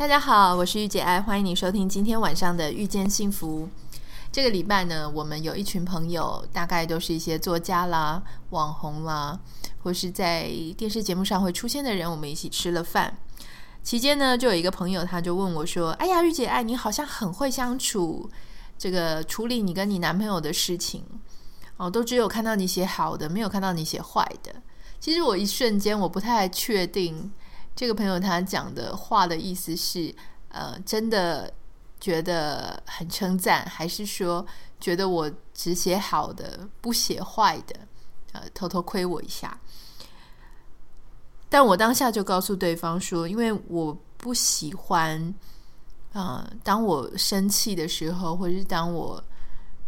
大家好，我是玉姐爱，欢迎你收听今天晚上的《遇见幸福》。这个礼拜呢，我们有一群朋友，大概都是一些作家啦、网红啦，或是在电视节目上会出现的人，我们一起吃了饭。期间呢，就有一个朋友，他就问我说：“哎呀，玉姐爱，你好像很会相处，这个处理你跟你男朋友的事情哦，都只有看到你写好的，没有看到你写坏的。”其实我一瞬间我不太确定。这个朋友他讲的话的意思是，呃，真的觉得很称赞，还是说觉得我只写好的，不写坏的，呃，偷偷亏我一下？但我当下就告诉对方说，因为我不喜欢，呃，当我生气的时候，或者是当我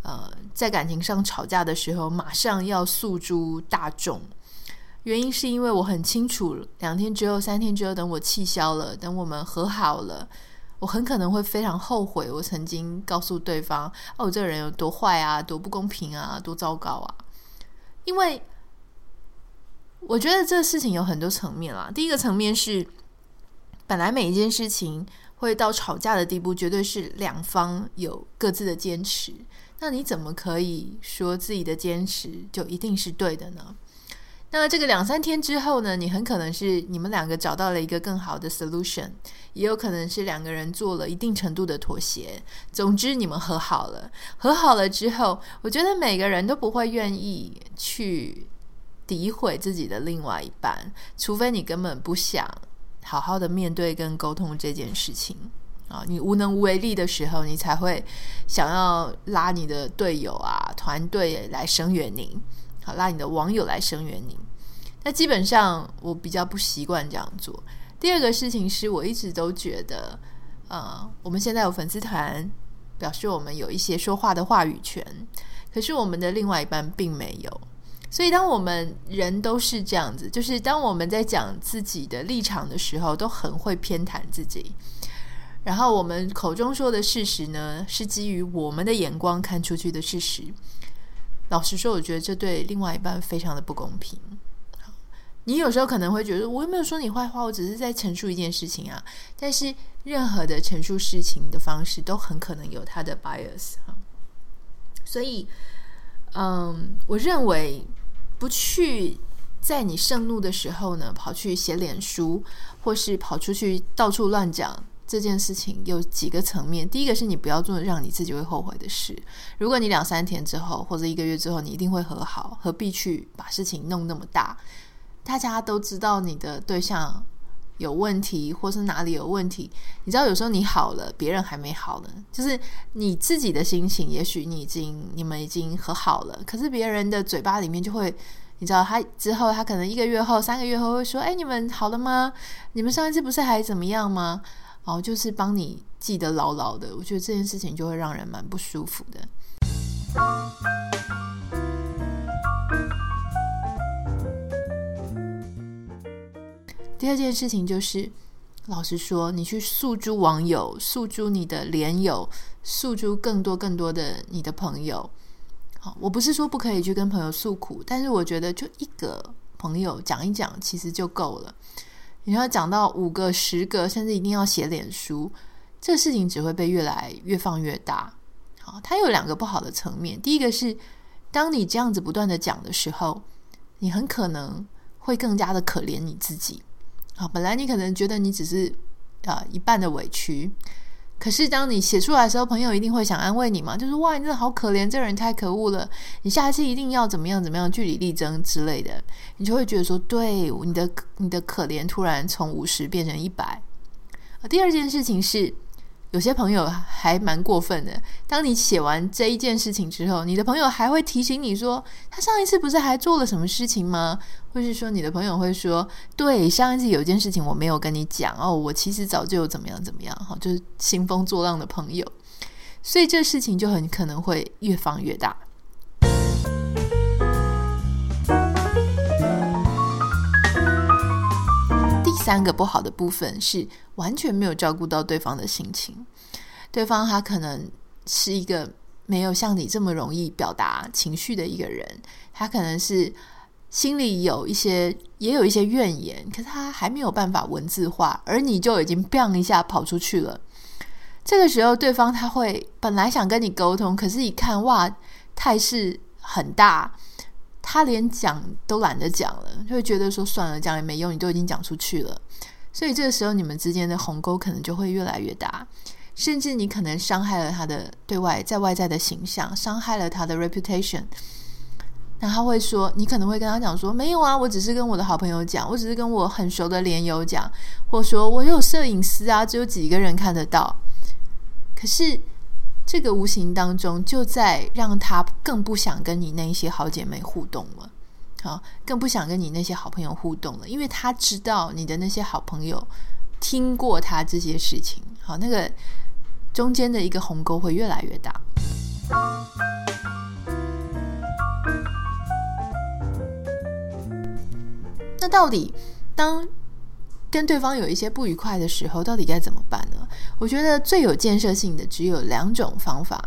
呃在感情上吵架的时候，马上要诉诸大众。原因是因为我很清楚，两天之后、三天之后，等我气消了，等我们和好了，我很可能会非常后悔，我曾经告诉对方：“哦，我这个人有多坏啊，多不公平啊，多糟糕啊！”因为我觉得这个事情有很多层面啦。第一个层面是，本来每一件事情会到吵架的地步，绝对是两方有各自的坚持。那你怎么可以说自己的坚持就一定是对的呢？那这个两三天之后呢，你很可能是你们两个找到了一个更好的 solution，也有可能是两个人做了一定程度的妥协。总之，你们和好了。和好了之后，我觉得每个人都不会愿意去诋毁自己的另外一半，除非你根本不想好好的面对跟沟通这件事情啊，你无能为力的时候，你才会想要拉你的队友啊、团队来声援你。好，拉你的网友来声援你。那基本上我比较不习惯这样做。第二个事情是我一直都觉得，呃，我们现在有粉丝团，表示我们有一些说话的话语权，可是我们的另外一半并没有。所以当我们人都是这样子，就是当我们在讲自己的立场的时候，都很会偏袒自己。然后我们口中说的事实呢，是基于我们的眼光看出去的事实。老实说，我觉得这对另外一半非常的不公平。你有时候可能会觉得，我又没有说你坏话，我只是在陈述一件事情啊。但是，任何的陈述事情的方式都很可能有它的 bias 哈。所以，嗯，我认为不去在你盛怒的时候呢，跑去写脸书，或是跑出去到处乱讲。这件事情有几个层面，第一个是你不要做让你自己会后悔的事。如果你两三天之后或者一个月之后你一定会和好，何必去把事情弄那么大？大家都知道你的对象有问题，或是哪里有问题。你知道有时候你好了，别人还没好呢。就是你自己的心情，也许你已经你们已经和好了，可是别人的嘴巴里面就会，你知道他之后他可能一个月后、三个月后会说：“哎，你们好了吗？你们上一次不是还怎么样吗？”哦，就是帮你记得牢牢的，我觉得这件事情就会让人蛮不舒服的。第二件事情就是，老实说，你去诉诸网友，诉诸你的连友，诉诸更多更多的你的朋友。好，我不是说不可以去跟朋友诉苦，但是我觉得就一个朋友讲一讲，其实就够了。你要讲到五个、十个，甚至一定要写脸书，这个事情只会被越来越放越大。好，它有两个不好的层面。第一个是，当你这样子不断的讲的时候，你很可能会更加的可怜你自己。好，本来你可能觉得你只是啊、呃、一半的委屈。可是，当你写出来的时候，朋友一定会想安慰你嘛？就是哇，你真的好可怜，这人太可恶了，你下一次一定要怎么样怎么样，据理力争之类的，你就会觉得说，对，你的你的可怜突然从五十变成一百。第二件事情是，有些朋友还蛮过分的。当你写完这一件事情之后，你的朋友还会提醒你说：“他上一次不是还做了什么事情吗？”或是说，你的朋友会说：“对，上一次有一件事情我没有跟你讲哦，我其实早就怎么样怎么样。”哈，就是兴风作浪的朋友，所以这事情就很可能会越放越大。三个不好的部分是完全没有照顾到对方的心情，对方他可能是一个没有像你这么容易表达情绪的一个人，他可能是心里有一些也有一些怨言，可是他还没有办法文字化，而你就已经砰一下跑出去了。这个时候，对方他会本来想跟你沟通，可是一看哇，态势很大。他连讲都懒得讲了，就会觉得说算了，讲也没用，你都已经讲出去了。所以这个时候，你们之间的鸿沟可能就会越来越大，甚至你可能伤害了他的对外在外在的形象，伤害了他的 reputation。那他会说，你可能会跟他讲说，没有啊，我只是跟我的好朋友讲，我只是跟我很熟的连友讲，或说我有摄影师啊，只有几个人看得到。可是。这个无形当中就在让他更不想跟你那些好姐妹互动了，好，更不想跟你那些好朋友互动了，因为他知道你的那些好朋友听过他这些事情，好，那个中间的一个鸿沟会越来越大。那到底当跟对方有一些不愉快的时候，到底该怎么办？我觉得最有建设性的只有两种方法。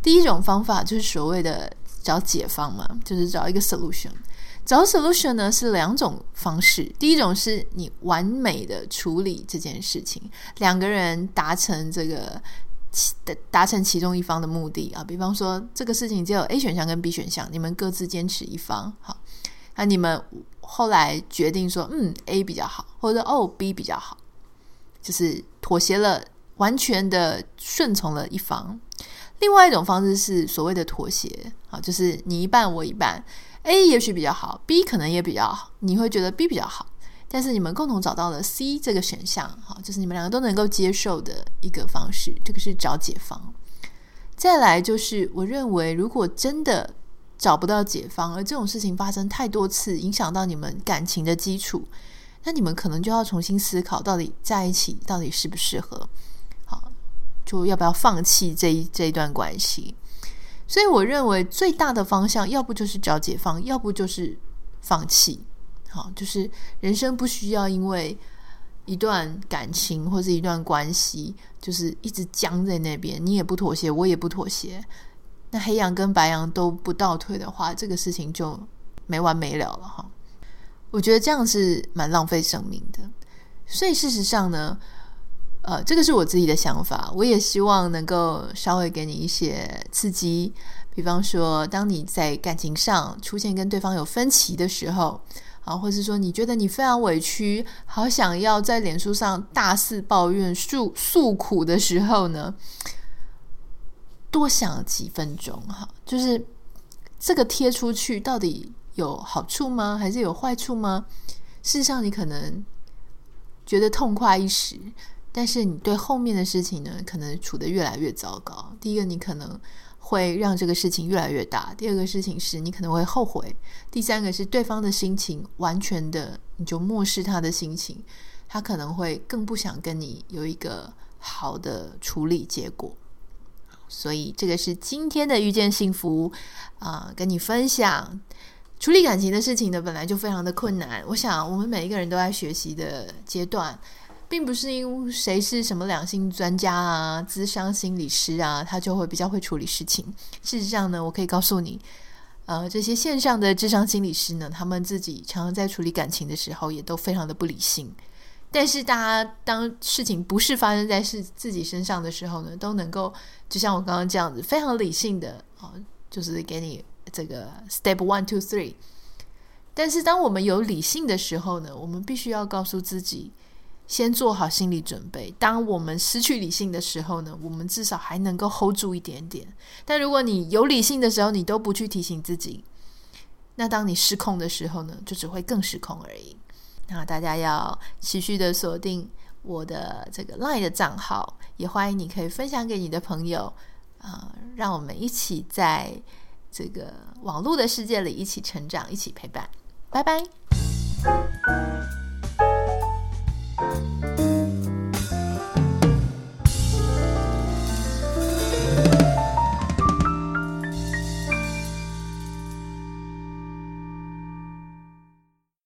第一种方法就是所谓的找解方嘛，就是找一个 solution。找 solution 呢是两种方式。第一种是你完美的处理这件事情，两个人达成这个达成其中一方的目的啊。比方说这个事情只有 A 选项跟 B 选项，你们各自坚持一方，好，那你们。后来决定说，嗯，A 比较好，或者哦，B 比较好，就是妥协了，完全的顺从了一方。另外一种方式是所谓的妥协，啊，就是你一半我一半，A 也许比较好，B 可能也比较好，你会觉得 B 比较好，但是你们共同找到了 C 这个选项，哈，就是你们两个都能够接受的一个方式，这个是找解方。再来就是，我认为如果真的。找不到解方，而这种事情发生太多次，影响到你们感情的基础，那你们可能就要重新思考，到底在一起到底适不适合？就要不要放弃这一这一段关系？所以我认为最大的方向，要不就是找解放，要不就是放弃。好，就是人生不需要因为一段感情或是一段关系，就是一直僵在那边，你也不妥协，我也不妥协。那黑羊跟白羊都不倒退的话，这个事情就没完没了了哈。我觉得这样是蛮浪费生命的。所以事实上呢，呃，这个是我自己的想法，我也希望能够稍微给你一些刺激。比方说，当你在感情上出现跟对方有分歧的时候，啊，或是说你觉得你非常委屈，好想要在脸书上大肆抱怨、诉诉苦的时候呢，多想几分钟哈，就是这个贴出去到底有好处吗？还是有坏处吗？事实上，你可能觉得痛快一时，但是你对后面的事情呢，可能处得越来越糟糕。第一个，你可能会让这个事情越来越大；第二个事情是你可能会后悔；第三个是对方的心情完全的你就漠视他的心情，他可能会更不想跟你有一个好的处理结果。所以这个是今天的遇见幸福啊、跟你分享处理感情的事情呢，本来就非常的困难。我想我们每一个人都在学习的阶段，并不是因为谁是什么两性专家啊、咨商心理师啊，他就会比较会处理事情。事实上呢，我可以告诉你，呃，这些线上的智商心理师呢，他们自己常常在处理感情的时候，也都非常的不理性。但是，大家当事情不是发生在是自己身上的时候呢，都能够就像我刚刚这样子，非常理性的啊，就是给你这个 step one two three。但是，当我们有理性的时候呢，我们必须要告诉自己，先做好心理准备。当我们失去理性的时候呢，我们至少还能够 hold 住一点点。但如果你有理性的时候，你都不去提醒自己，那当你失控的时候呢，就只会更失控而已。那大家要持续的锁定我的这个 LINE 的账号，也欢迎你可以分享给你的朋友，啊、让我们一起在这个网络的世界里一起成长，一起陪伴。拜拜。